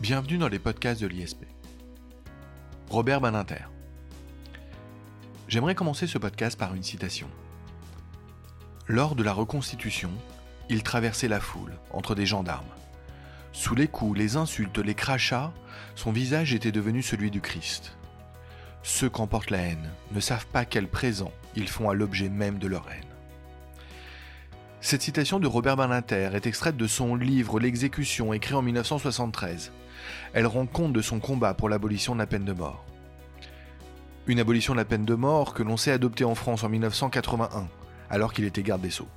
Bienvenue dans les podcasts de l'ISP. Robert Baninter. J'aimerais commencer ce podcast par une citation. Lors de la Reconstitution, il traversait la foule, entre des gendarmes. Sous les coups, les insultes, les crachats, son visage était devenu celui du Christ. Ceux qu'emporte la haine ne savent pas quel présent ils font à l'objet même de leur haine. Cette citation de Robert Badinter est extraite de son livre L'exécution, écrit en 1973. Elle rend compte de son combat pour l'abolition de la peine de mort. Une abolition de la peine de mort que l'on s'est adoptée en France en 1981, alors qu'il était garde des Sceaux.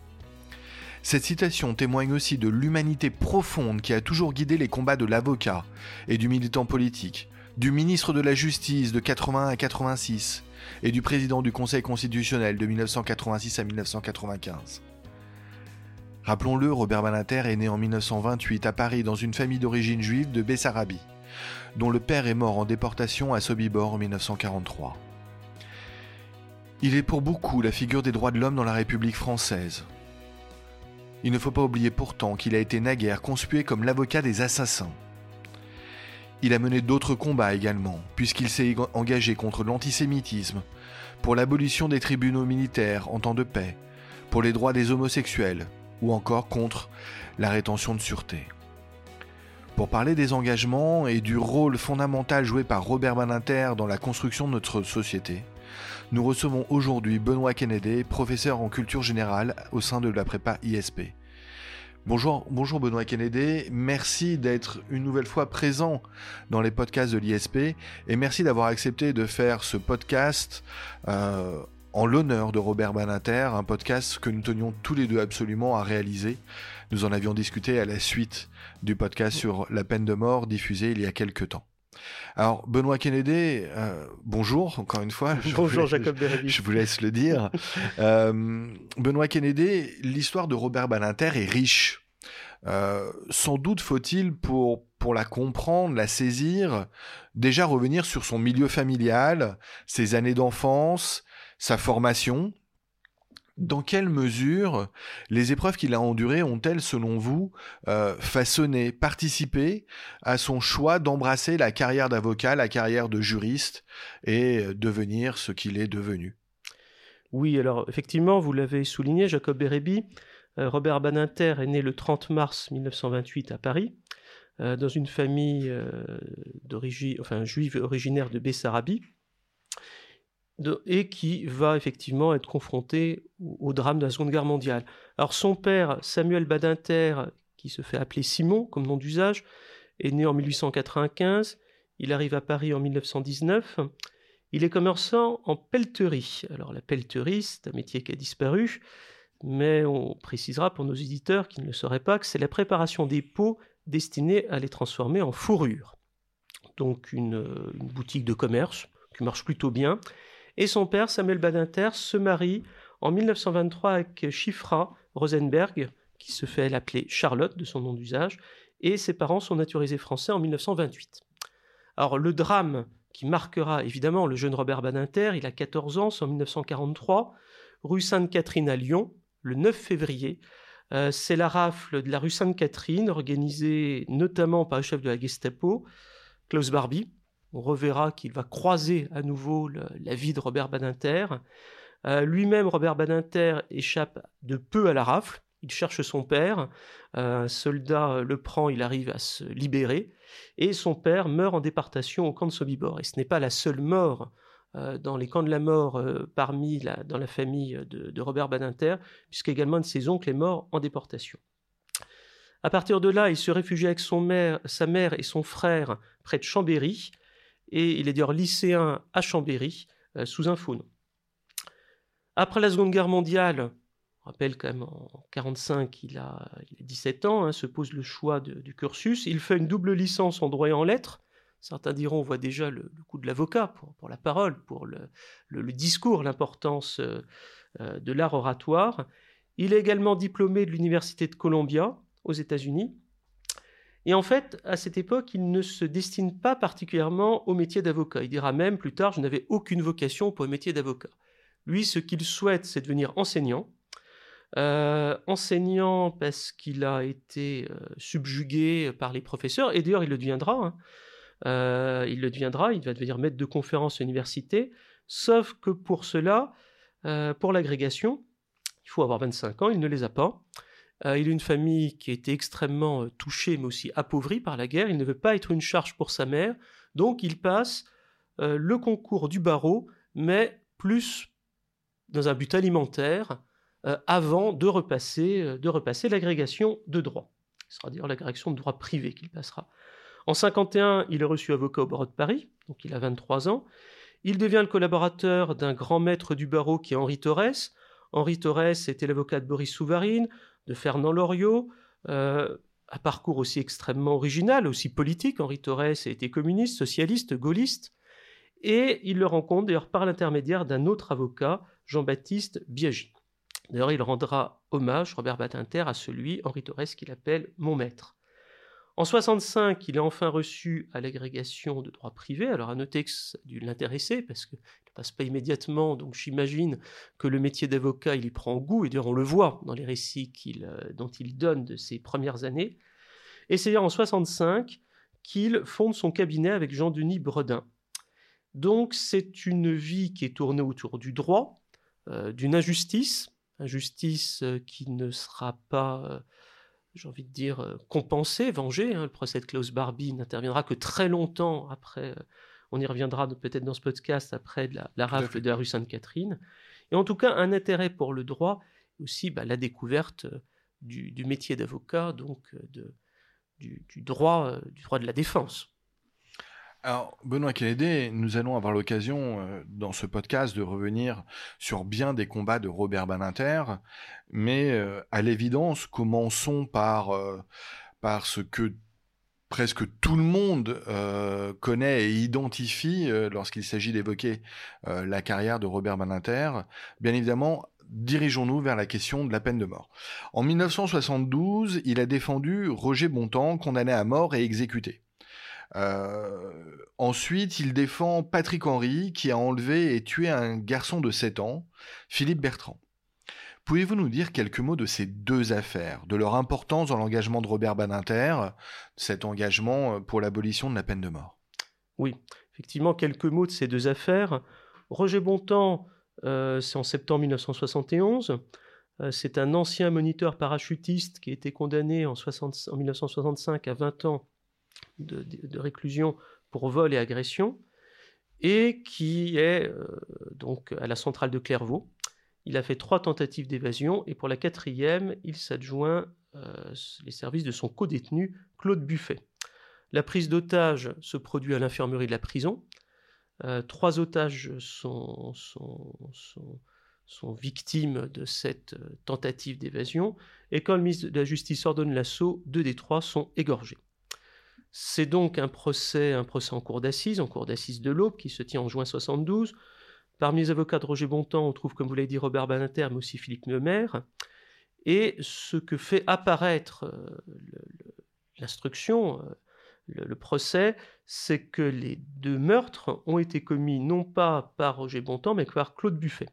Cette citation témoigne aussi de l'humanité profonde qui a toujours guidé les combats de l'avocat et du militant politique, du ministre de la Justice de 81 à 86 et du président du Conseil constitutionnel de 1986 à 1995. Rappelons-le, Robert Badinter est né en 1928 à Paris dans une famille d'origine juive de Bessarabie, dont le père est mort en déportation à Sobibor en 1943. Il est pour beaucoup la figure des droits de l'homme dans la République française. Il ne faut pas oublier pourtant qu'il a été naguère conspué comme l'avocat des assassins. Il a mené d'autres combats également, puisqu'il s'est engagé contre l'antisémitisme, pour l'abolition des tribunaux militaires en temps de paix, pour les droits des homosexuels, ou encore contre la rétention de sûreté. Pour parler des engagements et du rôle fondamental joué par Robert Badinter dans la construction de notre société, nous recevons aujourd'hui Benoît Kennedy, professeur en culture générale au sein de la prépa ISP. Bonjour, Benoît Kennedy, merci d'être une nouvelle fois présent dans les podcasts de l'ISP et merci d'avoir accepté de faire ce podcast euh, en l'honneur de Robert Badinter, un podcast que nous tenions tous les deux absolument à réaliser. Nous en avions discuté à la suite du podcast sur la peine de mort diffusé il y a quelques temps. Alors, Benoît Kennedy, euh, bonjour encore une fois. bonjour Jacob Bérébi. Je vous laisse le dire. euh, Benoît Kennedy, l'histoire de Robert Badinter est riche. Euh, sans doute faut-il, pour, pour la comprendre, la saisir, déjà revenir sur son milieu familial, ses années d'enfance, sa formation. Dans quelle mesure les épreuves qu'il a endurées ont-elles, selon vous, euh, façonné, participé à son choix d'embrasser la carrière d'avocat, la carrière de juriste et devenir ce qu'il est devenu? Oui, alors effectivement, vous l'avez souligné, Jacob Bérébi, euh, Robert Badinter est né le 30 mars 1928 à Paris, euh, dans une famille juive originaire de Bessarabie et qui va effectivement être confronté au, drame de la Seconde Guerre mondiale. Alors son père, Samuel Badinter, qui se fait appeler Simon comme nom d'usage, est né en 1895, il arrive à Paris en 1919, il est commerçant en pelleterie. Alors la pelleterie, c'est un métier qui a disparu, mais on précisera pour nos éditeurs qui ne le sauraient pas que c'est la préparation des peaux destinées à les transformer en fourrure. Donc une boutique de commerce qui marche plutôt bien et son père, Samuel Badinter, se marie en 1923 avec Chifra Rosenberg, qui se fait l'appeler Charlotte de son nom d'usage, et ses parents sont naturalisés français en 1928. Alors le drame qui marquera évidemment le jeune Robert Badinter, il a 14 ans, c'est en 1943, rue Sainte-Catherine à Lyon, le 9 février. Euh, c'est la rafle de la rue Sainte-Catherine, organisée notamment par le chef de la Gestapo, Klaus Barbie, on reverra qu'il va croiser à nouveau la vie de Robert Badinter. Euh, lui-même, Robert Badinter, échappe de peu à la rafle. Il cherche son père. Euh, un soldat le prend, il arrive à se libérer. Et son père meurt en déportation au camp de Sobibor. Et ce n'est pas la seule mort euh, dans les camps de la mort parmi la, dans la famille de, Robert Badinter, puisqu'également de ses oncles est mort en déportation. À partir de là, il se réfugie avec sa mère et son frère près de Chambéry et il est d'ailleurs lycéen à Chambéry, euh, sous un faux nom. Après la Seconde Guerre mondiale, on rappelle quand même en 1945, il a, il a 17 ans, hein, se pose le choix du cursus. Il fait une double licence en droit et en lettres. Certains diront, on voit déjà le, coup de l'avocat pour, la parole, pour le, discours, l'importance euh, euh, de l'art oratoire. Il est également diplômé de l'Université de Columbia aux États-Unis. Et en fait, à cette époque, il ne se destine pas particulièrement au métier d'avocat. Il dira même plus tard, je n'avais aucune vocation pour le métier d'avocat. Lui, ce qu'il souhaite, c'est devenir enseignant. enseignant parce qu'il a été subjugué par les professeurs, et d'ailleurs il le deviendra. Hein. il le deviendra, il va devenir maître de conférence à l'université, sauf que pour cela, pour l'agrégation, il faut avoir 25 ans, il ne les a pas. Euh, il a une famille qui a été extrêmement euh, touchée, mais aussi appauvrie par la guerre. Il ne veut pas être une charge pour sa mère. Donc il passe euh, le concours du barreau, mais plus dans un but alimentaire, avant de repasser, l'agrégation de droit. Ce sera dire l'agrégation de droit privé qu'il passera. En 51, il est reçu avocat au barreau de Paris, donc il a 23 ans. Il devient le collaborateur d'un grand maître du barreau qui est Henri Torres. Henri Torres était l'avocat de Boris Souvarine, de Fernand Loriot, euh, un parcours aussi extrêmement original, aussi politique. Henri Torres a été communiste, socialiste, gaulliste. Et il le rencontre d'ailleurs par l'intermédiaire d'un autre avocat, Jean-Baptiste Biaggi. D'ailleurs, il rendra hommage, Robert Badinter, à celui, Henri Torres, qu'il appelle mon maître. En 65, il est enfin reçu à l'agrégation de droit privé. Alors à noter que ça a dû l'intéresser parce qu'il ne passe pas immédiatement, donc j'imagine que le métier d'avocat, il y prend goût, et d'ailleurs on le voit dans les récits euh, dont il donne de ses premières années. Et c'est en 65 qu'il fonde son cabinet avec Jean-Denis Bredin. Donc c'est une vie qui est tournée autour du droit, euh, d'une injustice, injustice euh, qui ne sera pas j'ai envie de dire, euh, compenser, venger. Hein. Le procès de Klaus Barbie n'interviendra que très longtemps après, euh, on y reviendra peut-être dans ce podcast, après la, rafle de la rue Sainte-Catherine. Et en tout cas, un intérêt pour le droit, aussi bah, la découverte euh, du, métier d'avocat, donc de, du, droit, du droit de la défense. Alors, Benoît Kélédé, nous allons avoir l'occasion euh, dans ce podcast de revenir sur bien des combats de Robert Baninter, mais euh, à l'évidence, commençons par, euh, par ce que presque tout le monde connaît et identifie lorsqu'il s'agit d'évoquer la carrière de Robert Baninter. Bien évidemment, dirigeons-nous vers la question de la peine de mort. En 1972, il a défendu Roger Bontemps, condamné à mort et exécuté. Euh, ensuite, il défend Patrick Henry, qui a enlevé et tué un garçon de 7 ans, Philippe Bertrand. Pouvez-vous nous dire quelques mots de ces deux affaires, de leur importance dans l'engagement de Robert Badinter, cet engagement pour l'abolition de la peine de mort? Oui, effectivement, quelques mots de ces deux affaires. Roger Bontemps, euh, c'est en septembre 1971. Euh, c'est un ancien moniteur parachutiste qui a été condamné en, en 1965 à 20 ans de, réclusion pour vol et agression, et qui est euh, donc à la centrale de Clairvaux. Il a fait trois tentatives d'évasion, et pour la quatrième, il s'adjoint euh, les services de son co-détenu, Claude Buffet. La prise d'otages se produit à l'infirmerie de la prison. Euh, trois otages sont, victimes de cette tentative d'évasion, et quand le ministre de la Justice ordonne l'assaut, deux des trois sont égorgés. C'est donc un procès, un procès en cour d'assises, en cour d'assises de l'Aube, qui se tient en juin 72. Parmi les avocats de Roger Bontemps, on trouve, comme vous l'avez dit, Robert Banater, mais aussi Philippe Neumer. Et ce que fait apparaître euh, l'instruction, euh, le, procès, c'est que les deux meurtres ont été commis non pas par Roger Bontemps, mais par Claude Buffet.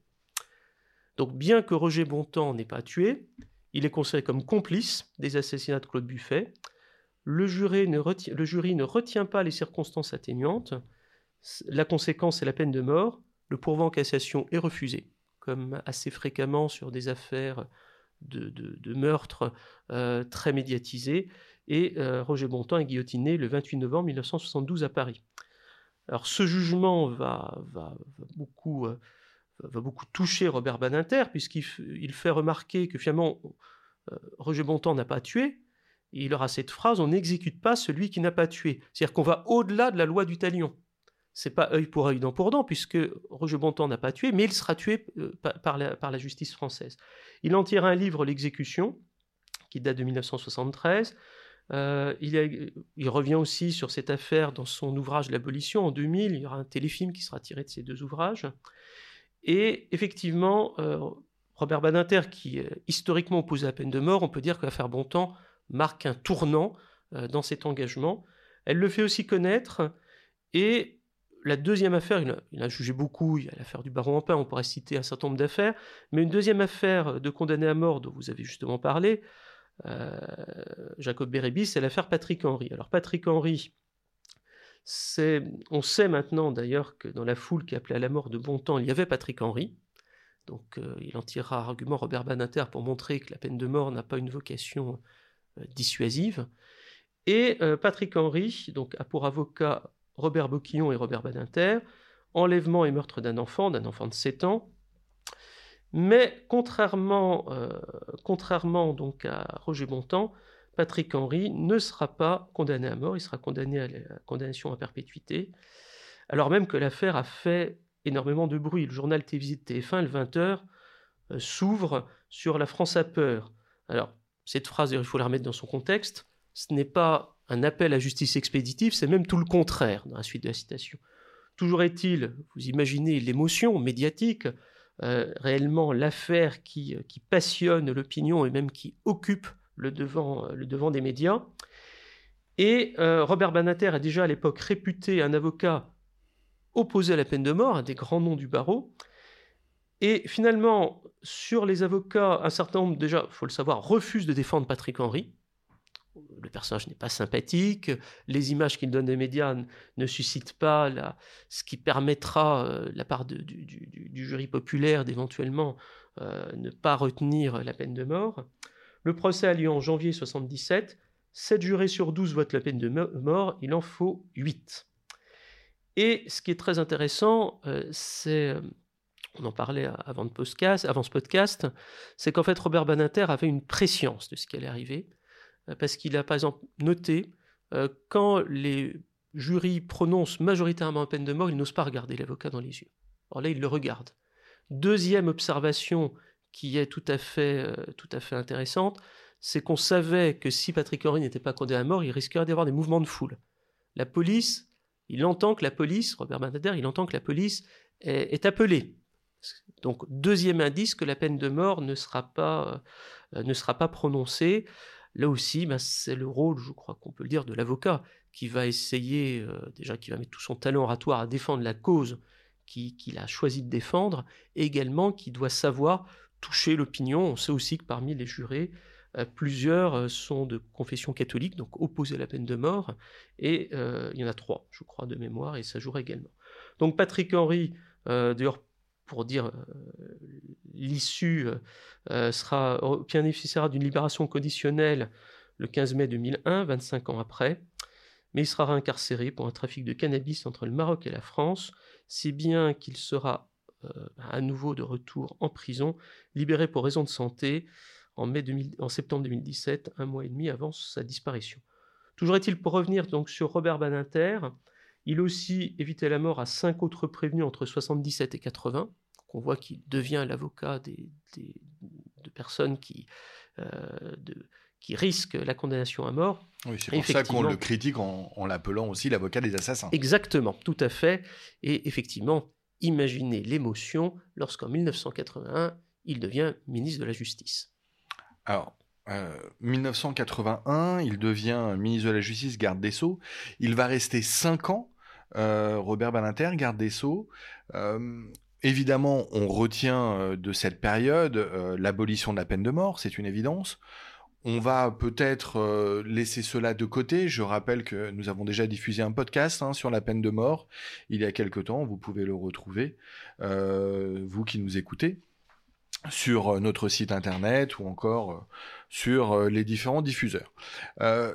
Donc bien que Roger Bontemps n'ait pas tué, il est considéré comme complice des assassinats de Claude Buffet, le, jury ne retient, pas les circonstances atténuantes, la conséquence est la peine de mort, le pourvoi en cassation est refusé, comme assez fréquemment sur des affaires de, meurtre euh, très médiatisées, et euh, Roger Bontemps est guillotiné le 28 novembre 1972 à Paris. Alors ce jugement va, beaucoup, euh, va beaucoup toucher Robert Badinter, puisqu'il fait remarquer que finalement Roger Bontemps n'a pas tué, il aura cette phrase on n'exécute pas celui qui n'a pas tué. C'est-à-dire qu'on va au-delà de la loi du talion. C'est pas œil pour œil, dent pour dent, puisque Roger Bontemps n'a pas tué, mais il sera tué euh, par, la, justice française. Il en tire un livre, L'exécution, qui date de 1973. Euh, il, revient aussi sur cette affaire dans son ouvrage L'abolition en 2000. Il y aura un téléfilm qui sera tiré de ces deux ouvrages. Et effectivement, euh, Robert Badinter, qui est historiquement opposé à la peine de mort, on peut dire que l'affaire Bontemps marque un tournant euh, dans cet engagement. Elle le fait aussi connaître et la deuxième affaire, il a, jugé beaucoup, il y a l'affaire du baron en pain, on pourrait citer un certain nombre d'affaires, mais une deuxième affaire de condamné à mort dont vous avez justement parlé, euh, Jacob Bérébis, c'est l'affaire Patrick Henry. Alors Patrick Henry, on sait maintenant d'ailleurs que dans la foule qui appelait à la mort de Bontemps, il y avait Patrick Henry. Donc euh, il en tirera argument Robert Banater pour montrer que la peine de mort n'a pas une vocation dissuasive. Et Patrick Henry donc, a pour avocat Robert Boquillon et Robert Badinter, enlèvement et meurtre d'un enfant, d'un enfant de 7 ans. Mais contrairement, euh, contrairement donc à Roger Bontemps, Patrick Henry ne sera pas condamné à mort, il sera condamné à la condamnation à perpétuité, alors même que l'affaire a fait énormément de bruit. Le journal télévisé de TF1, le 20h, euh, s'ouvre sur la France a peur. Alors, cette phrase, il faut la remettre dans son contexte, ce n'est pas un appel à justice expéditive, c'est même tout le contraire dans la suite de la citation. Toujours est-il, vous imaginez l'émotion médiatique, euh, réellement l'affaire qui, qui, passionne l'opinion et même qui occupe le devant, le devant des médias. Et euh, Robert Banater a déjà à l'époque réputé un avocat opposé à la peine de mort, un des grands noms du barreau. Et finalement, sur les avocats, un certain nombre, déjà, faut le savoir, refusent de défendre Patrick Henry le personnage n'est pas sympathique, les images qu'il donne des médias ne suscitent pas ce qui permettra, euh, la part du, jury populaire, d'éventuellement euh, ne pas retenir la peine de mort. Le procès a lieu en janvier 77. 7 jurés sur 12 votent la peine de mort, il en faut 8. Et ce qui est très intéressant, euh, c'est, on en parlait avant, ce podcast, c'est qu'en fait Robert Banater avait une préscience de ce qui allait arriver. Euh, parce qu'il a par exemple noté euh, quand les jurys prononcent majoritairement peine de mort, ils n'osent pas regarder l'avocat dans les yeux. Alors là, il le regarde. Deuxième observation qui est tout à fait, euh, tout à fait intéressante, c'est qu'on savait que si Patrick Henry n'était pas condamné à mort, il risquerait d'avoir des mouvements de foule. La police, il entend que la police, Robert Banader, il entend que la police est, appelée. Donc deuxième indice que la peine de mort ne sera pas, ne sera pas prononcée. Là aussi, bah, c'est le rôle, je crois qu'on peut le dire, de l'avocat qui va essayer, euh, déjà qui va mettre tout son talent oratoire à défendre la cause qu'il a choisi de défendre, également qui doit savoir toucher l'opinion. On sait aussi que parmi les jurés, euh, plusieurs euh, sont de confession catholique, donc opposés à la peine de mort, et il y en a trois, je crois, de mémoire, et ça jouera également. Donc Patrick Henry, d'ailleurs pour dire euh, l'issue euh, euh, sera bénéficiera d'une libération conditionnelle le 15 mai 2001, 25 ans après, mais il sera réincarcéré pour un trafic de cannabis entre le Maroc et la France, si bien qu'il sera à nouveau de retour en prison, libéré pour raison de santé en, mai septembre 2017, un mois et demi avant sa disparition. Toujours est-il pour revenir donc sur Robert Badinter, il aussi évité la mort à cinq autres prévenus entre 77 et 80. On voit qu'il devient l'avocat des, de personnes qui, euh, qui risquent la condamnation à mort. Oui, c'est pour ça qu'on le critique en, en l'appelant aussi l'avocat des assassins. Exactement, tout à fait. Et effectivement, imaginez l'émotion lorsqu'en 1981, il devient ministre de la Justice. Alors, 1981, euh, il devient ministre de la Justice, garde des Sceaux. Il va rester cinq ans, Robert Balinter, garde des Sceaux. Euh, évidemment, on retient de cette période l'abolition de la peine de mort, c'est une évidence. On va peut-être laisser cela de côté. Je rappelle que nous avons déjà diffusé un podcast hein, sur la peine de mort il y a quelque temps. Vous pouvez le retrouver, vous qui nous écoutez sur euh, notre site internet ou encore euh, sur euh, les différents diffuseurs.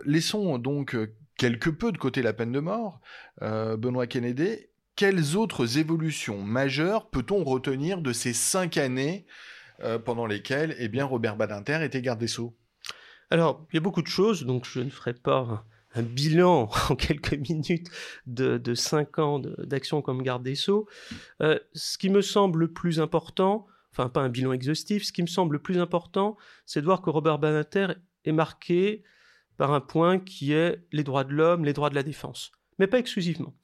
laissons donc quelque peu de côté la peine de mort. Benoît Kennedy, quelles autres évolutions majeures peut-on retenir de ces cinq années pendant lesquelles eh Robert Badinter était garde des Sceaux Alors, il y a beaucoup de choses, donc je ne ferai pas un bilan en quelques minutes de, cinq ans d'action comme garde des Sceaux. ce qui me semble le plus important, enfin pas un bilan exhaustif. Ce qui me semble le plus important, c'est de voir que Robert Banater est marqué par un point qui est les droits de l'homme, les droits de la défense, mais pas exclusivement.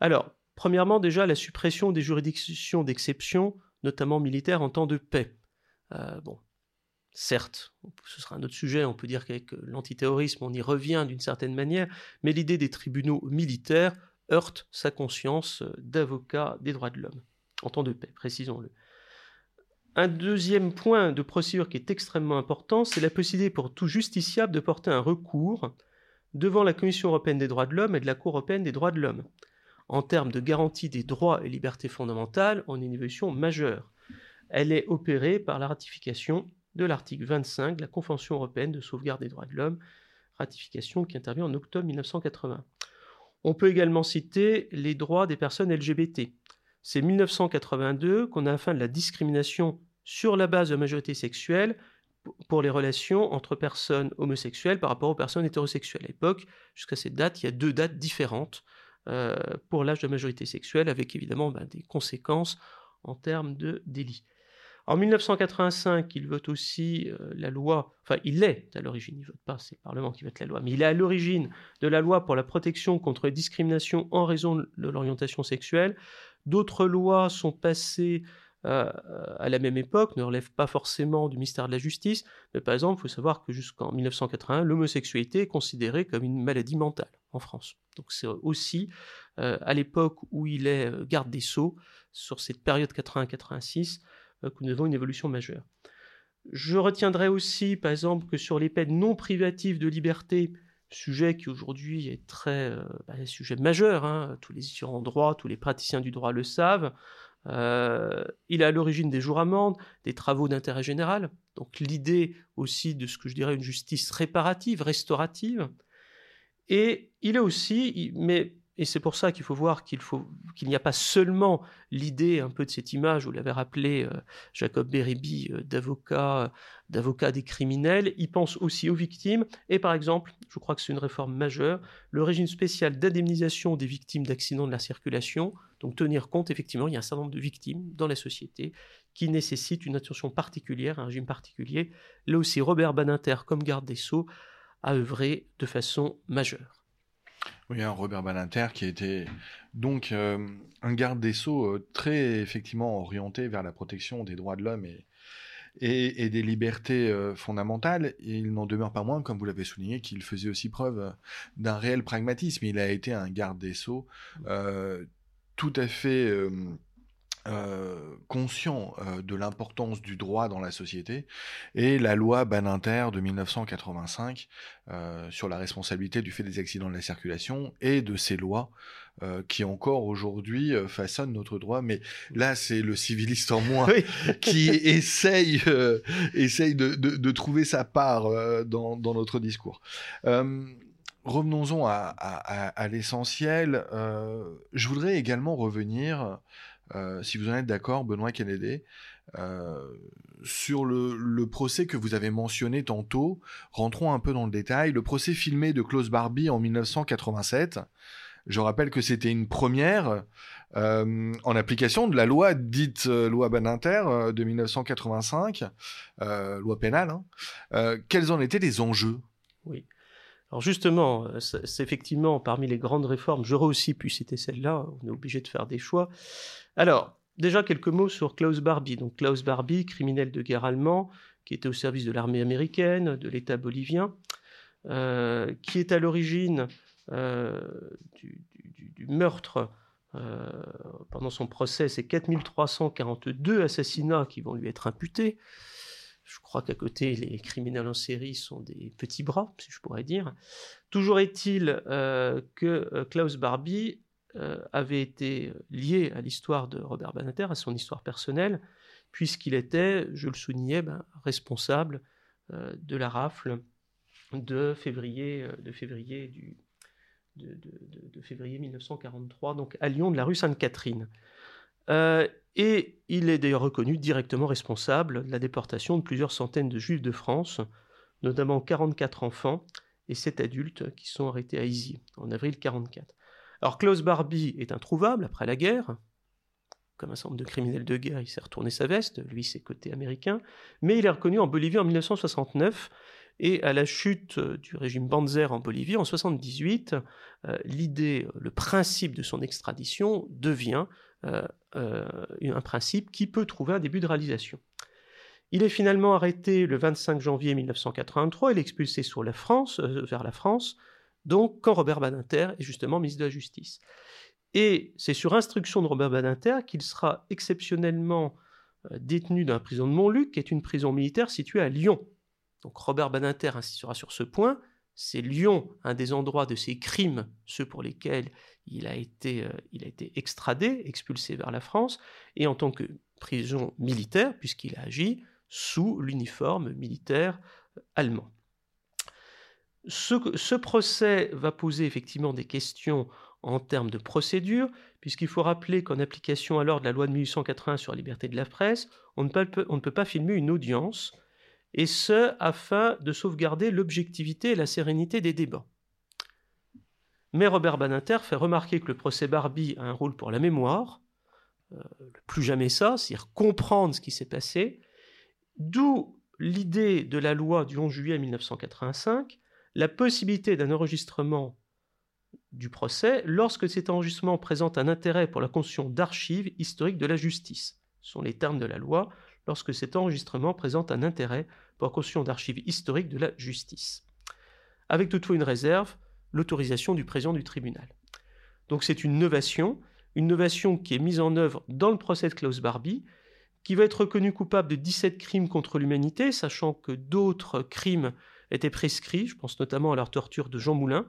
Alors, premièrement, déjà la suppression des juridictions d'exception, notamment militaires en temps de paix. Euh, bon, certes, ce sera un autre sujet, on peut dire qu'avec l'antiterrorisme, on y revient d'une certaine manière, mais l'idée des tribunaux militaires heurte sa conscience d'avocat des droits de l'homme, en temps de paix, précisons-le. Un deuxième point de procédure qui est extrêmement important, c'est la possibilité pour tout justiciable de porter un recours devant la Commission européenne des droits de l'homme et de la Cour européenne des droits de l'homme. En termes de garantie des droits et libertés fondamentales, on est une évolution majeure. Elle est opérée par la ratification de l'article 25 de la Convention européenne de sauvegarde des droits de l'homme, ratification qui intervient en octobre 1980. On peut également citer les droits des personnes LGBT. C'est 1982 qu'on a afin de la discrimination sur la base de majorité sexuelle pour les relations entre personnes homosexuelles par rapport aux personnes hétérosexuelles. À l'époque, jusqu'à cette date, il y a deux dates différentes euh, pour l'âge de majorité sexuelle, avec évidemment ben, des conséquences en termes de délit. En 1985, il vote aussi euh, la loi, enfin il est à l'origine, il ne vote pas, c'est le Parlement qui vote la loi, mais il est à l'origine de la loi pour la protection contre les discriminations en raison de l'orientation sexuelle. D'autres lois sont passées euh, à la même époque, ne relèvent pas forcément du ministère de la Justice, mais par exemple, il faut savoir que jusqu'en 1981, l'homosexualité est considérée comme une maladie mentale en France. Donc c'est aussi euh, à l'époque où il est garde des sceaux, sur cette période 80-86, euh, que nous avons une évolution majeure. Je retiendrai aussi, par exemple, que sur les peines non privatives de liberté, sujet qui aujourd'hui est très euh, bah, un sujet majeur, hein, tous les étudiants en droit, tous les praticiens du droit le savent, euh, il est à l'origine des jours amendes, des travaux d'intérêt général, donc l'idée aussi de ce que je dirais une justice réparative, restaurative, et il est aussi, mais et c'est pour ça qu'il faut voir qu'il n'y a pas seulement l'idée un peu de cette image, vous l'avez rappelé, euh, Jacob Beribi, euh, d'avocat, d'avocat des criminels. Il pense aussi aux victimes. Et par exemple, je crois que c'est une réforme majeure, le régime spécial d'indemnisation des victimes d'accidents de la circulation. Donc tenir compte, effectivement, il y a un certain nombre de victimes dans la société qui nécessitent une attention particulière, un régime particulier. Là aussi, Robert Badinter, comme garde des Sceaux, a œuvré de façon majeure. Oui, un Robert Balinter qui était donc euh, un garde des sceaux euh, très effectivement orienté vers la protection des droits de l'homme et, et, des libertés euh, fondamentales. il n'en demeure pas moins, comme vous l'avez souligné, qu'il faisait aussi preuve d'un réel pragmatisme. Il a été un garde des sceaux tout à fait euh, conscient euh, de l'importance du droit dans la société et la loi Baninter de 1985 euh, sur la responsabilité du fait des accidents de la circulation et de ces lois qui encore aujourd'hui façonnent notre droit. Mais là, c'est le civiliste en moi qui essaye, essaye de, de, trouver sa part dans, dans, notre discours. Revenons-en à, à, à l'essentiel. je voudrais également revenir euh, si vous en êtes d'accord, Benoît Kennedy, euh, sur le, procès que vous avez mentionné tantôt, rentrons un peu dans le détail. Le procès filmé de Klaus Barbie en 1987. Je rappelle que c'était une première euh, en application de la loi dite loi Baninter de 1985, loi pénale. Hein. quels en étaient les enjeux? Oui. Alors justement, c'est effectivement parmi les grandes réformes, j'aurais aussi pu citer celle-là, on est obligé de faire des choix. Alors, déjà quelques mots sur Klaus Barbie. Donc Klaus Barbie, criminel de guerre allemand, qui était au service de l'armée américaine, de l'État bolivien, euh, qui est à l'origine euh, du, meurtre euh, pendant son procès, c'est 4342 assassinats qui vont lui être imputés. Je crois qu'à côté, les criminels en série sont des petits bras, si je pourrais dire. Toujours est-il que Klaus Barbie euh, avait été lié à l'histoire de Robert Badinter, à son histoire personnelle, puisqu'il était, je le soulignais, ben, responsable euh, de la rafle de février, euh, de, février 1943, donc à Lyon, de la rue Sainte-Catherine. Et il est d'ailleurs reconnu directement responsable de la déportation de plusieurs centaines de juifs de France, notamment 44 enfants et 7 adultes qui sont arrêtés à Izy en avril 1944. Alors Klaus Barbie est introuvable après la guerre. Comme un certain de criminels de guerre, il s'est retourné sa veste, lui c'est côté américain, mais il est reconnu en Bolivie en 1969 et à la chute du régime Banzer en Bolivie en 1978, euh, l'idée, le principe de son extradition devient euh, euh, un principe qui peut trouver un début de réalisation. Il est finalement arrêté le 25 janvier 1983, il est expulsé France, vers la France, donc quand Robert Badinter est justement ministre de la Justice. Et c'est sur instruction de Robert Badinter qu'il sera exceptionnellement euh, détenu dans la prison de Montluc, qui est une prison militaire située à Lyon. Donc Robert Badinter insistera sur ce point. C'est Lyon, un des endroits de ses crimes, ceux pour lesquels il a été, euh, il a été extradé, expulsé vers la France, et en tant que prison militaire, puisqu'il a agi sous l'uniforme militaire euh, allemand. Ce, procès va poser effectivement des questions en termes de procédure, puisqu'il faut rappeler qu'en application alors de la loi de 1880 sur la liberté de la presse, on ne peut pas filmer une audience, et ce afin de sauvegarder l'objectivité et la sérénité des débats. Mais Robert Badinter fait remarquer que le procès Barbie a un rôle pour la mémoire, euh, plus jamais ça, c'est-à-dire comprendre ce qui s'est passé, d'où l'idée de la loi du 11 juillet 1985 la possibilité d'un enregistrement du procès lorsque cet enregistrement présente un intérêt pour la construction d'archives historiques de la justice. Ce sont les termes de la loi, lorsque cet enregistrement présente un intérêt pour la construction d'archives historiques de la justice. Avec toutefois une réserve, l'autorisation du président du tribunal. Donc c'est une novation, une novation qui est mise en œuvre dans le procès de Klaus Barbie, qui va être reconnu coupable de 17 crimes contre l'humanité, sachant que d'autres crimes étaient prescrits, je pense notamment à la torture de Jean Moulin,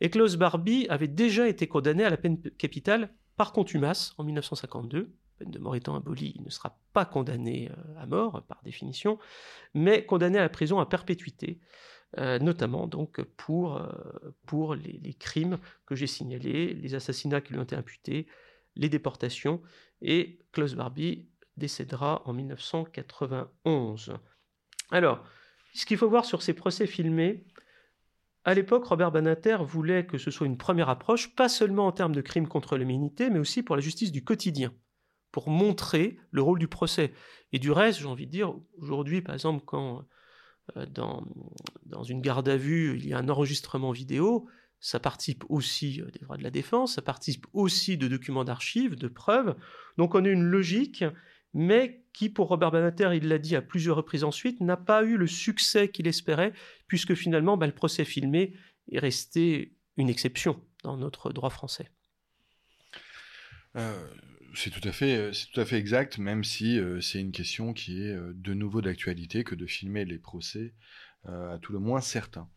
et Klaus Barbie avait déjà été condamné à la peine capitale par contumace en 1952. Peine de mort étant abolie, il ne sera pas condamné euh, à mort par définition, mais condamné à la prison à perpétuité, euh, notamment donc pour, euh, pour les, les, crimes que j'ai signalés, les assassinats qui lui ont été imputés, les déportations, et Klaus Barbie décédera en 1991. Alors, ce qu'il faut voir sur ces procès filmés, à l'époque, Robert Banater voulait que ce soit une première approche, pas seulement en termes de crimes contre l'humanité, mais aussi pour la justice du quotidien, pour montrer le rôle du procès. Et du reste, j'ai envie de dire, aujourd'hui, par exemple, quand dans, dans une garde à vue, il y a un enregistrement vidéo, ça participe aussi euh, des droits de la défense, ça participe aussi de documents d'archives, de preuves. Donc on a une logique mais qui, pour Robert Banater, il l'a dit à plusieurs reprises ensuite, n'a pas eu le succès qu'il espérait, puisque finalement, bah, le procès filmé est resté une exception dans notre droit français. Euh, c'est tout à fait, c'est tout à fait exact, même si euh, c'est une question qui est euh, de nouveau d'actualité que de filmer les procès, à tout le moins certains.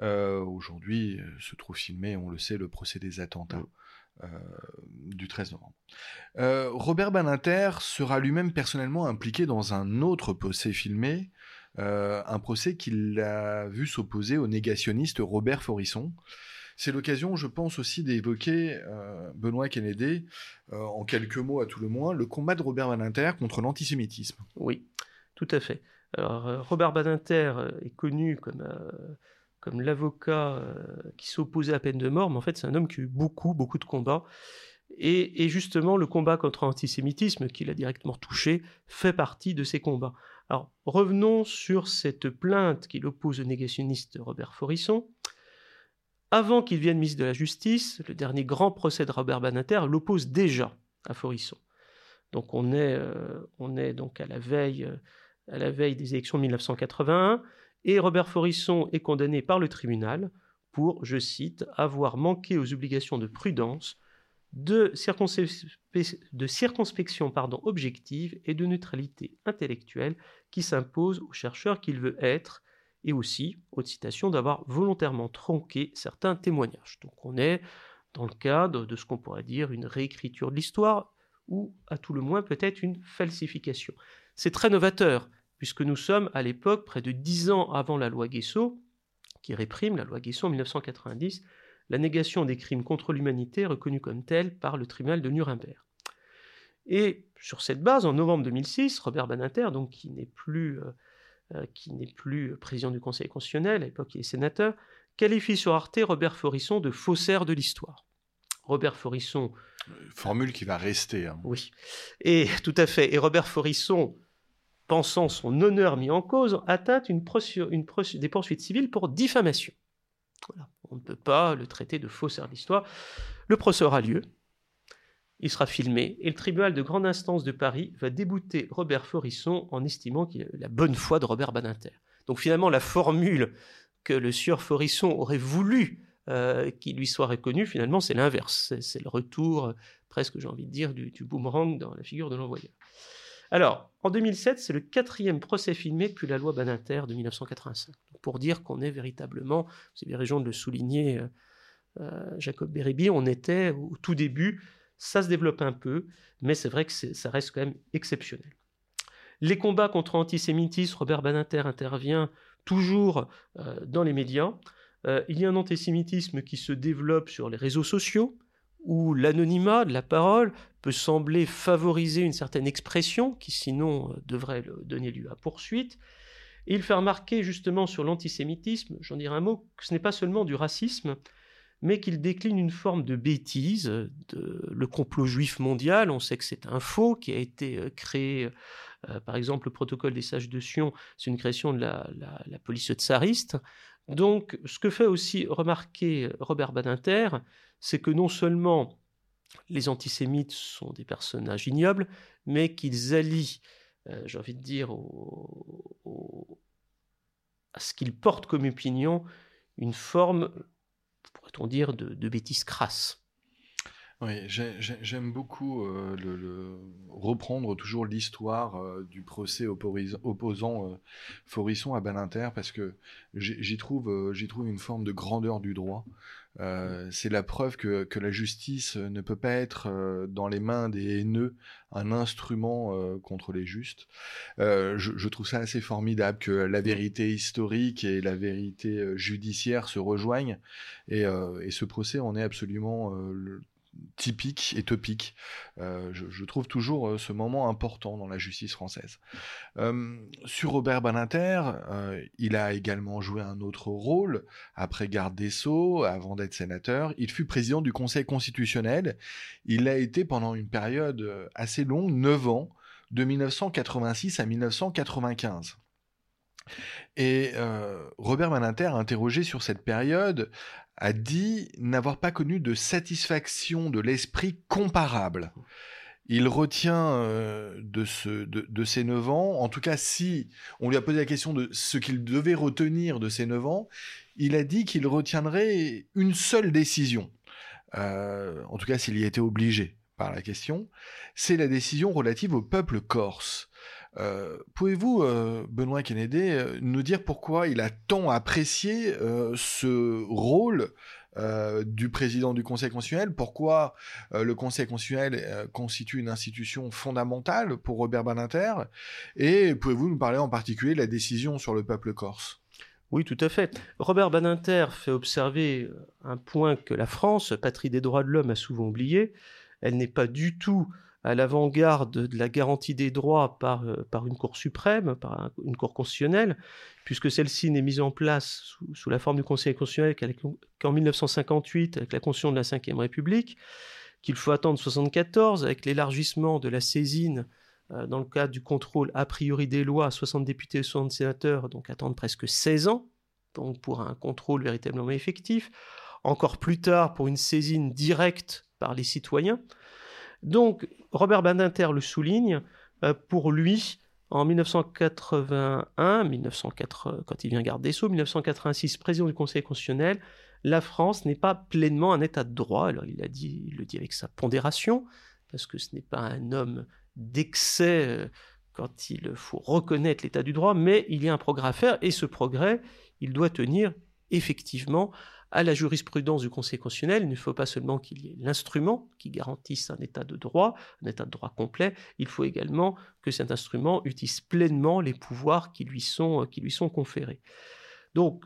Aujourd'hui, se trouve filmé, on le sait, le procès des attentats. Euh, du 13 novembre. Euh, Robert Baninter sera lui-même personnellement impliqué dans un autre procès filmé, euh, un procès qu'il a vu s'opposer au négationniste Robert Forisson. C'est l'occasion, je pense aussi, d'évoquer Benoît Kennedy, en quelques mots à tout le moins, le combat de Robert Baninter contre l'antisémitisme. Oui, tout à fait. Alors, Robert Baninter est connu comme l'avocat euh, qui s'opposait à la peine de mort, mais en fait c'est un homme qui a eu beaucoup, beaucoup de combats. Et, justement, le combat contre l'antisémitisme, qu'il a directement touché, fait partie de ces combats. Alors, revenons sur cette plainte qu'il oppose au négationniste Robert Forisson. Avant qu'il vienne ministre de la Justice, le dernier grand procès de Robert Banater l'oppose déjà à Forisson. Donc on est, euh, on est donc à la veille, euh, des élections de 1981 et Robert Forisson est condamné par le tribunal pour, je cite, avoir manqué aux obligations de prudence, de, circonspection pardon, objective et de neutralité intellectuelle qui s'imposent aux chercheurs qu'il veut être, et aussi, haute citation, d'avoir volontairement tronqué certains témoignages. Donc on est dans le cadre de ce qu'on pourrait dire une réécriture de l'histoire, ou à tout le moins peut-être une falsification. C'est très novateur, puisque nous sommes à l'époque près de dix ans avant la loi Guesso, qui réprime, la loi Guesso en 1990, la négation des crimes contre l'humanité reconnue comme telle par le tribunal de Nuremberg. Et sur cette base, en novembre 2006, Robert Banater, donc qui n'est plus, euh, qui n'est plus président du Conseil constitutionnel, à l'époque il est sénateur, qualifie sur Arte Robert Forisson de faussaire de l'histoire. Robert Forisson. Formule qui va rester. Hein. Oui. Et tout à fait. Et Robert Forisson pensant son honneur mis en cause, atteint une, des poursuites civiles pour diffamation. On ne peut pas le traiter de faussaire d'histoire. Le procès aura lieu, il sera filmé, et le tribunal de grande instance de Paris va débouter Robert Forisson en estimant qu'il la bonne foi de Robert Badinter. Donc finalement, la formule que le sieur Forisson aurait voulu qui lui soit reconnu, finalement, c'est l'inverse. C'est le retour, presque, j'ai envie de dire, du, boomerang dans la figure de l'envoyeur. Alors, en 2007, c'est le quatrième procès filmé depuis la loi Baninter de 1985. Pour dire qu'on est véritablement, vous avez raison de le souligner, Jacob Beribi, on était au tout début, ça se développe un peu, mais c'est vrai que ça reste quand même exceptionnel. Les combats contre l'antisémitisme, Robert Badinter intervient toujours euh, dans les médias. Euh, il y a un antisémitisme qui se développe sur les réseaux sociaux, où l'anonymat de la parole peut sembler favoriser une certaine expression qui sinon euh, devrait donner lieu à poursuite. Et il fait remarquer justement sur l'antisémitisme, j'en dirai un mot, que ce n'est pas seulement du racisme, mais qu'il décline une forme de bêtise, de, le complot juif mondial. On sait que c'est un faux qui a été créé euh, par exemple, le protocole des sages de Sion, c'est une création de la, police tsariste. Donc, ce que fait aussi remarquer Robert Badinter, c'est que non seulement les antisémites sont des personnages ignobles, mais qu'ils allient, euh, j'ai envie de dire, à ce qu'ils portent comme opinion une forme, pourrait-on dire, de, de bêtise crasse. Oui, j'aime beaucoup euh, reprendre toujours l'histoire euh, du procès opposant euh, Forisson à Baninter parce que j'y trouve, j'y trouve une forme de grandeur du droit. C'est la preuve que, que, la justice ne peut pas être dans les mains des haineux un instrument contre les justes. Je, trouve ça assez formidable que la vérité historique et la vérité judiciaire se rejoignent et, ce procès en est absolument typique et topique. Euh, je, trouve toujours euh, ce moment important dans la justice française. Euh, sur Robert Baninter, il a également joué un autre rôle après garde des Sceaux, avant d'être sénateur. Il fut président du Conseil constitutionnel. Il l'a été pendant une période assez longue, 9 ans, de 1986 à 1995. Et Robert Baninter, interrogé sur cette période, a dit n'avoir pas connu de satisfaction de l'esprit comparable. Il retient euh, de, ce, de, ces neuf ans, en tout cas si on lui a posé la question de ce qu'il devait retenir de ces neuf ans, il a dit qu'il retiendrait une seule décision, euh, en tout cas s'il y était obligé par la question, c'est la décision relative au peuple corse. Euh, pouvez-vous, euh, Benoît Kennedy, euh, nous dire pourquoi il a tant apprécié ce rôle du président du Conseil constitutionnel? Pourquoi le Conseil constitutionnel constitue une institution fondamentale pour Robert Badinter? Et pouvez-vous nous parler en particulier de la décision sur le peuple corse? Oui, tout à fait. Robert Badinter fait observer un point que la France, patrie des droits de l'homme, a souvent oublié. Elle n'est pas du tout à l'avant-garde de la garantie des droits par, euh, par une Cour suprême, par une Cour constitutionnelle, puisque celle-ci n'est mise en place sous, la forme du Conseil constitutionnel qu'en 1958 avec la Constitution de la Ve République, qu'il faut attendre 1974 avec l'élargissement de la saisine euh, dans le cadre du contrôle a priori des lois à 60 députés et 60 sénateurs, donc attendre presque 16 ans donc pour un contrôle véritablement effectif. Encore plus tard, pour une saisine directe par les citoyens. Donc, Robert Badinter le souligne, euh, pour lui, en 1981, 1980, quand il vient garder des Sceaux, 1986, président du Conseil constitutionnel, la France n'est pas pleinement un état de droit. Alors il le dit avec sa pondération, parce que ce n'est pas un homme d'excès euh, quand il faut reconnaître l'état du droit, mais il y a un progrès à faire, et ce progrès, il doit tenir effectivement à la jurisprudence du Conseil constitutionnel, il ne faut pas seulement qu'il y ait l'instrument qui garantisse un état de droit, un état de droit complet, il faut également que cet instrument utilise pleinement les pouvoirs qui lui sont, qui lui sont conférés. Donc,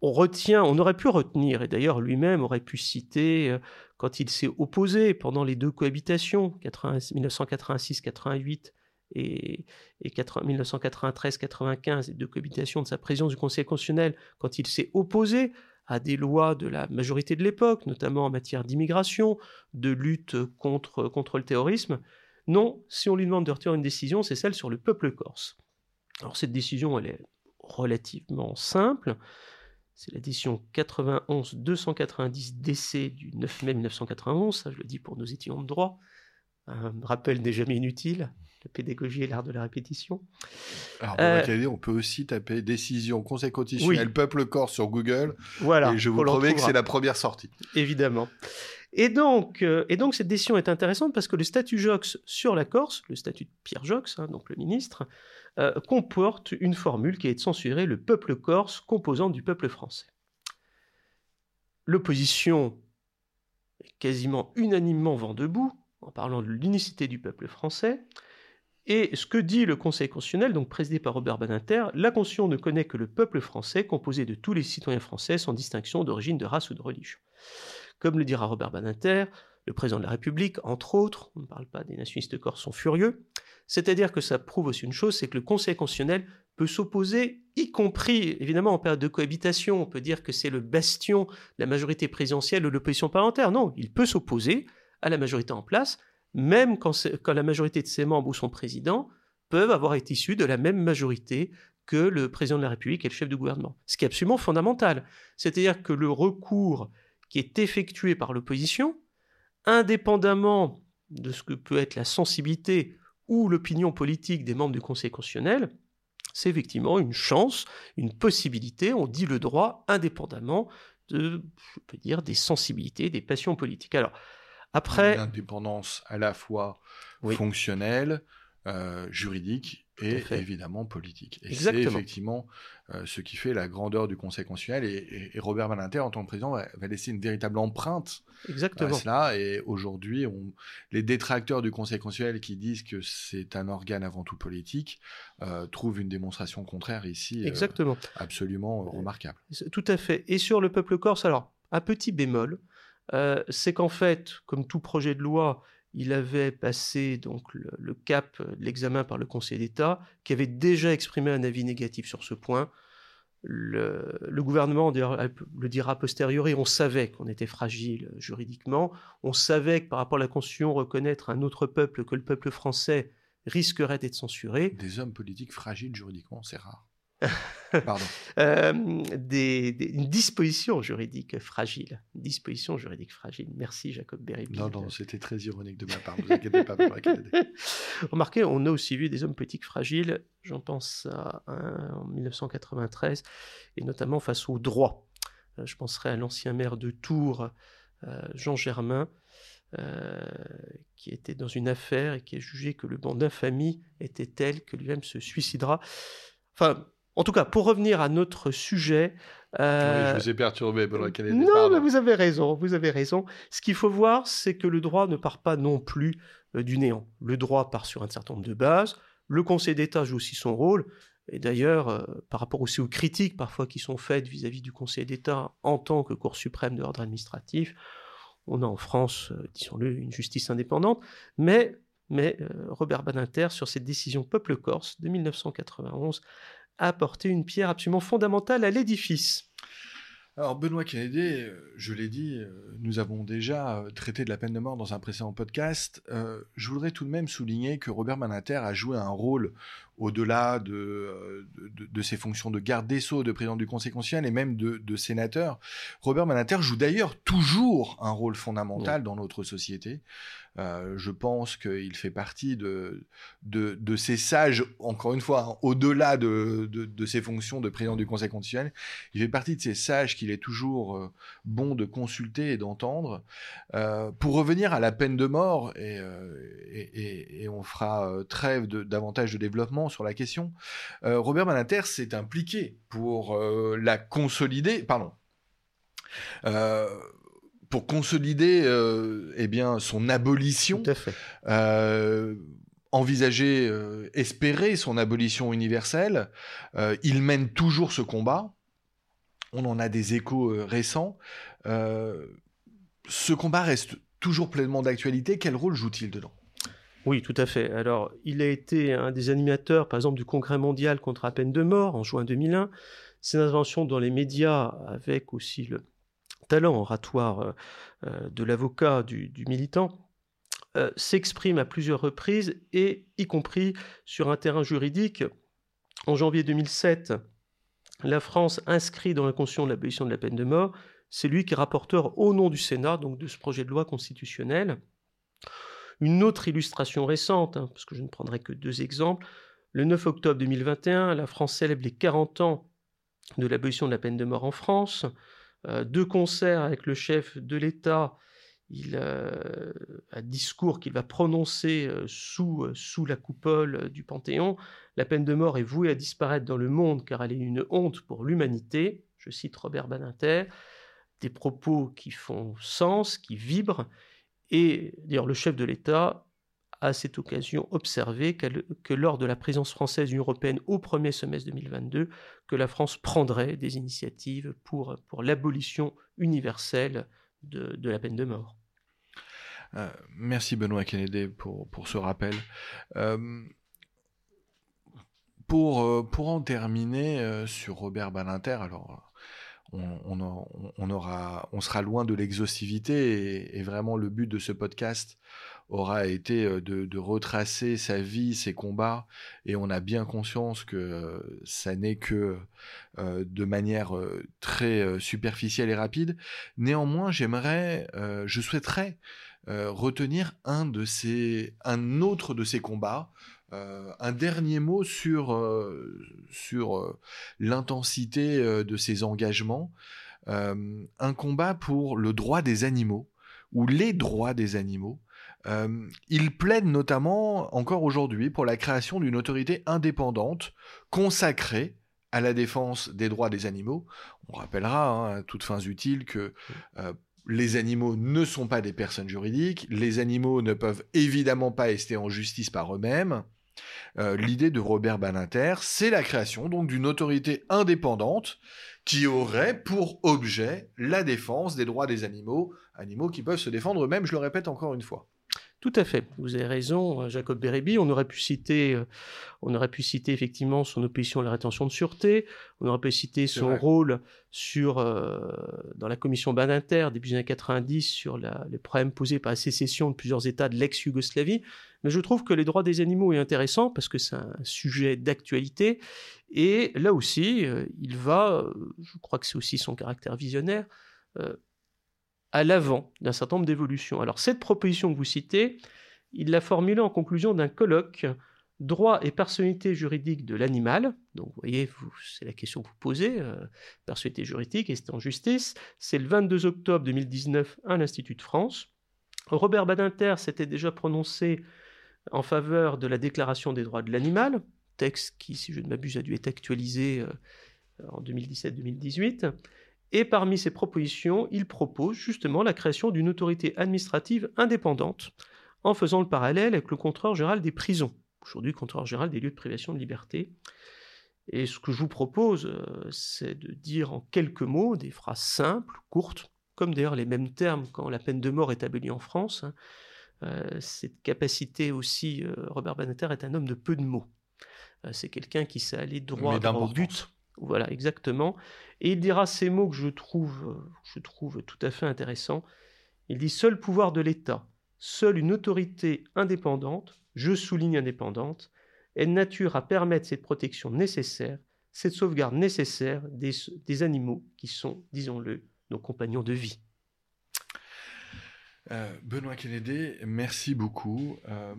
on retient, on aurait pu retenir, et d'ailleurs lui-même aurait pu citer, euh, quand il s'est opposé pendant les deux cohabitations, 1986-88 et, et 1993-95, les deux cohabitations de sa présidence du Conseil constitutionnel, quand il s'est opposé à des lois de la majorité de l'époque, notamment en matière d'immigration, de lutte contre, le terrorisme. Non, si on lui demande de retirer une décision, c'est celle sur le peuple corse. Alors cette décision, elle est relativement simple. C'est la décision 91-290 DC du 9 mai 1991, ça je le dis pour nos étudiants de droit. Un rappel n'est jamais inutile. La pédagogie est l'art de la répétition. Alors, euh, on peut aussi taper décision conseil constitutionnel peuple corse sur Google. Voilà. Et je vous promets que c'est la première sortie. Évidemment. Et donc, euh, et donc, cette décision est intéressante parce que le statut Jox sur la Corse, le statut de Pierre Jox, hein, donc le ministre, euh, comporte une formule qui est de censurer le peuple corse composant du peuple français. L'opposition est quasiment unanimement vent debout en parlant de l'unicité du peuple français. Et ce que dit le Conseil constitutionnel, donc présidé par Robert Badinter, la Constitution ne connaît que le peuple français composé de tous les citoyens français sans distinction d'origine, de race ou de religion. Comme le dira Robert Badinter, le président de la République, entre autres, on ne parle pas des nationalistes corps, sont furieux. C'est-à-dire que ça prouve aussi une chose, c'est que le Conseil constitutionnel peut s'opposer, y compris évidemment en période de cohabitation. On peut dire que c'est le bastion de la majorité présidentielle ou de l'opposition parlementaire. Non, il peut s'opposer à la majorité en place, même quand, la majorité de ses membres ou son président peuvent avoir été issus de la même majorité que le président de la République et le chef du gouvernement. Ce qui est absolument fondamental. C'est-à-dire que le recours qui est effectué par l'opposition, indépendamment de ce que peut être la sensibilité ou l'opinion politique des membres du Conseil constitutionnel, c'est effectivement une chance, une possibilité, on dit le droit indépendamment de, je peux dire, des sensibilités, des passions politiques. Alors, après... Une indépendance à la fois fonctionnelle, euh, juridique et évidemment politique. Et c'est effectivement euh, ce qui fait la grandeur du Conseil constitutionnel. Et, Robert Badinter, en tant que président, va, laisser une véritable empreinte Exactement. à cela. Et aujourd'hui, les détracteurs du Conseil constitutionnel qui disent que c'est un organe avant tout politique euh, trouvent une démonstration contraire ici euh, Exactement. absolument remarquable. Tout à fait. Et sur le peuple corse, alors, un petit bémol, c'est qu'en fait, comme tout projet de loi, il avait passé donc le, cap de l'examen par le Conseil d'État, qui avait déjà exprimé un avis négatif sur ce point. Le, gouvernement le dira a posteriori, on savait qu'on était fragile juridiquement, on savait que par rapport à la Constitution, reconnaître un autre peuple que le peuple français risquerait d'être censuré. Des hommes politiques fragiles juridiquement, c'est rare. Pardon. Euh, des, une disposition juridique fragile. disposition juridique fragile. Merci Jacob Berry. Non, non, c'était très ironique de ma part. Ne vous inquiétez pas. Remarquez, on a aussi vu des hommes politiques fragiles. J'en pense à un en 1993 et notamment face au droit. Euh, je penserai à l'ancien maire de Tours, euh, Jean Germain. qui était dans une affaire et qui a jugé que le banc d'infamie était tel que lui-même se suicidera. Enfin, en tout cas, pour revenir à notre sujet. Euh... Oui, je vous ai perturbé pendant qu'elle. Non, mais vous avez raison, vous avez raison. Ce qu'il faut voir, c'est que le droit ne part pas non plus euh, du néant. Le droit part sur un certain nombre de bases. Le Conseil d'État joue aussi son rôle. Et d'ailleurs, euh, par rapport aussi aux critiques parfois qui sont faites vis-à-vis du Conseil d'État en tant que Cour suprême de l'ordre administratif, on a en France, euh, disons-le, une justice indépendante. Mais, mais Robert Badinter, sur cette décision Peuple Corse de 1991, a apporté une pierre absolument fondamentale à l'édifice. Alors Benoît Kennedy, euh, je l'ai dit, euh, nous avons déjà euh, traité de la peine de mort dans un précédent podcast. je voudrais tout de même souligner que Robert Manater a joué un rôle au-delà de, de, ses fonctions de garde des sceaux, de président du Conseil constitutionnel et même de, sénateur. Robert Manater joue d'ailleurs toujours un rôle fondamental dans notre société. Euh, je pense qu'il fait partie de, de, ces sages, encore une fois, hein, au-delà de, de, ses fonctions de président du Conseil constitutionnel, il fait partie de ces sages qu'il est toujours euh, bon de consulter et d'entendre. Euh, pour revenir à la peine de mort, et, et, et on fera trêve davantage de développement sur la question, Robert Manater s'est impliqué pour la consolider, pardon, pour consolider euh, eh bien, son abolition, euh, envisager, euh, espérer son abolition universelle. il mène toujours ce combat. On en a des échos récents. ce combat reste toujours pleinement d'actualité. Quel rôle joue-t-il dedans? Oui, tout à fait. Alors, il a été un des animateurs, par exemple, du Congrès mondial contre la peine de mort en juin 2001. Ses interventions dans les médias, avec aussi le, talent oratoire euh, euh, de l'avocat, du, militant, euh, s'exprime à plusieurs reprises, et y compris sur un terrain juridique. En janvier 2007, la France inscrit dans la Constitution l'abolition de la peine de mort. C'est lui qui est rapporteur au nom du Sénat, donc de ce projet de loi constitutionnel. Une autre illustration récente, hein, parce que je ne prendrai que deux exemples, le 9 octobre 2021, la France célèbre les 40 ans de l'abolition de la peine de mort en France. Euh, deux concerts avec le chef de l'État, un discours qu'il va prononcer euh, sous, sous la coupole du Panthéon. La peine de mort est vouée à disparaître dans le monde car elle est une honte pour l'humanité. Je cite Robert Badinter. Des propos qui font sens, qui vibrent. Et d'ailleurs, le chef de l'État à cette occasion observé que lors de la présence française européenne au premier semestre 2022, que la France prendrait des initiatives pour, pour l'abolition universelle de, de, la peine de mort. Euh, merci Benoît Kennedy pour, pour ce rappel. Euh, pour, euh, pour en terminer sur Robert Balinter, alors on, aura, on sera loin de l'exhaustivité et, et, vraiment le but de ce podcast aura été euh, de, retracer sa vie, ses combats, et on a bien conscience que euh, ça n'est que euh, de manière très superficielle et rapide. Néanmoins, j'aimerais, je souhaiterais retenir un de ces, un autre de ces combats. Un dernier mot sur, sur l'intensité de ses engagements. un combat pour le droit des animaux, ou les droits des animaux, euh, il plaide notamment encore aujourd'hui pour la création d'une autorité indépendante consacrée à la défense des droits des animaux. On rappellera, hein, à toutes fins utiles, que euh, les animaux ne sont pas des personnes juridiques, les animaux ne peuvent évidemment pas rester en justice par eux-mêmes. Euh, l'idée de Robert Baninter, c'est la création donc d'une autorité indépendante qui aurait pour objet la défense des droits des animaux, animaux qui peuvent se défendre eux-mêmes, je le répète encore une fois. Tout à fait, vous avez raison, euh, Jacob Bérébi. On aurait pu citer, euh, on aurait pu citer effectivement son opposition à la rétention de sûreté. On aurait pu citer son rôle sur euh, dans la commission Badinter début des années 90 sur les problèmes posés par la sécession de plusieurs États de l'ex-Yougoslavie. Mais je trouve que les droits des animaux est intéressant parce que c'est un sujet d'actualité. Et là aussi, il va, je crois que c'est aussi son caractère visionnaire, à l'avant d'un certain nombre d'évolutions. Alors cette proposition que vous citez, il l'a formulée en conclusion d'un colloque droit et personnalité juridique de l'animal. Donc vous voyez, c'est la question que vous posez, euh, personnalité juridique et c'est en justice? C'est le 22 octobre 2019 à l'Institut de France. Robert Badinter s'était déjà prononcé en faveur de la Déclaration des droits de l'animal, texte qui, si je ne m'abuse, a dû être actualisé euh, en 2017-2018. Et parmi ces propositions, il propose justement la création d'une autorité administrative indépendante, en faisant le parallèle avec le contrôleur général des prisons, aujourd'hui contrôleur général des lieux de privation de liberté. Et ce que je vous propose, euh, c'est de dire en quelques mots des phrases simples, courtes, comme d'ailleurs les mêmes termes quand la peine de mort est abolie en France. Hein. Euh, cette capacité aussi, euh, Robert Baneter est un homme de peu de mots. c'est quelqu'un qui sait aller droit, droit au but voilà, exactement. Et il dira ces mots que je trouve, je trouve tout à fait intéressants. Il dit Seul pouvoir de l'État, seule une autorité indépendante, je souligne indépendante, est nature à permettre cette protection nécessaire, cette sauvegarde nécessaire des, animaux qui sont, disons-le, nos compagnons de vie. Euh, Benoît Kennedy, merci beaucoup. Euh,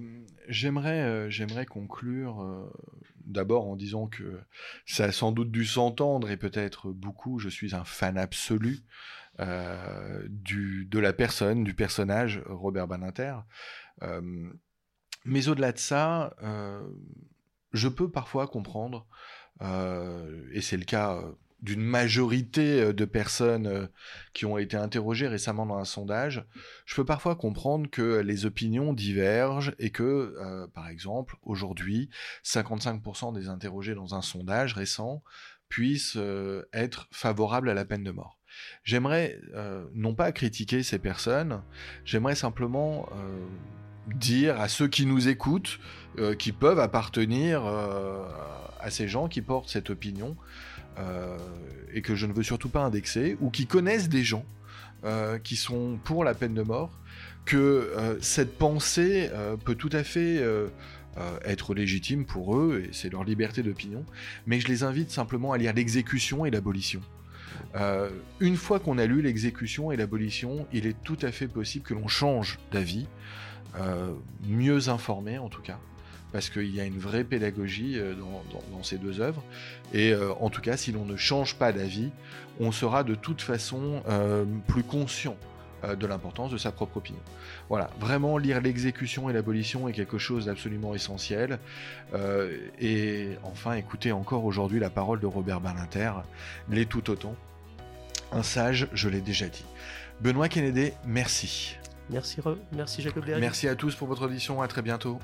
j'aimerais, euh, j'aimerais conclure d'abord en disant que ça a sans doute dû s'entendre et peut-être beaucoup. Je suis un fan absolu du, de la personne, du personnage Robert Baninter. mais au-delà de ça, je peux parfois comprendre, et c'est le cas d'une majorité euh, de personnes euh, qui ont été interrogées récemment dans un sondage, je peux parfois comprendre que les opinions divergent et que, euh, par exemple, aujourd'hui, 55% des interrogés dans un sondage récent puissent être favorables à la peine de mort. J'aimerais non pas critiquer ces personnes, j'aimerais simplement dire à ceux qui nous écoutent, qui peuvent appartenir à ces gens qui portent cette opinion, euh, et que je ne veux surtout pas indexer, ou qui connaissent des gens euh, qui sont pour la peine de mort, que euh, cette pensée peut tout à fait être légitime pour eux, et c'est leur liberté d'opinion, mais je les invite simplement à lire l'exécution et l'abolition. une fois qu'on a lu l'exécution et l'abolition, il est tout à fait possible que l'on change d'avis. mieux informés en tout cas parce qu'il y a une vraie pédagogie dans, ces deux œuvres. Et en tout cas, si l'on ne change pas d'avis, on sera de toute façon plus conscient euh, de l'importance de sa propre opinion. Voilà, vraiment lire l'exécution et l'abolition est quelque chose d'absolument essentiel. Euh, et enfin, écouter encore aujourd'hui la parole de Robert Ballinter, l'est tout autant. Un sage, je l'ai déjà dit. Benoît Kennedy, merci. Merci, merci Jacob Merci à tous pour votre audition, à très bientôt.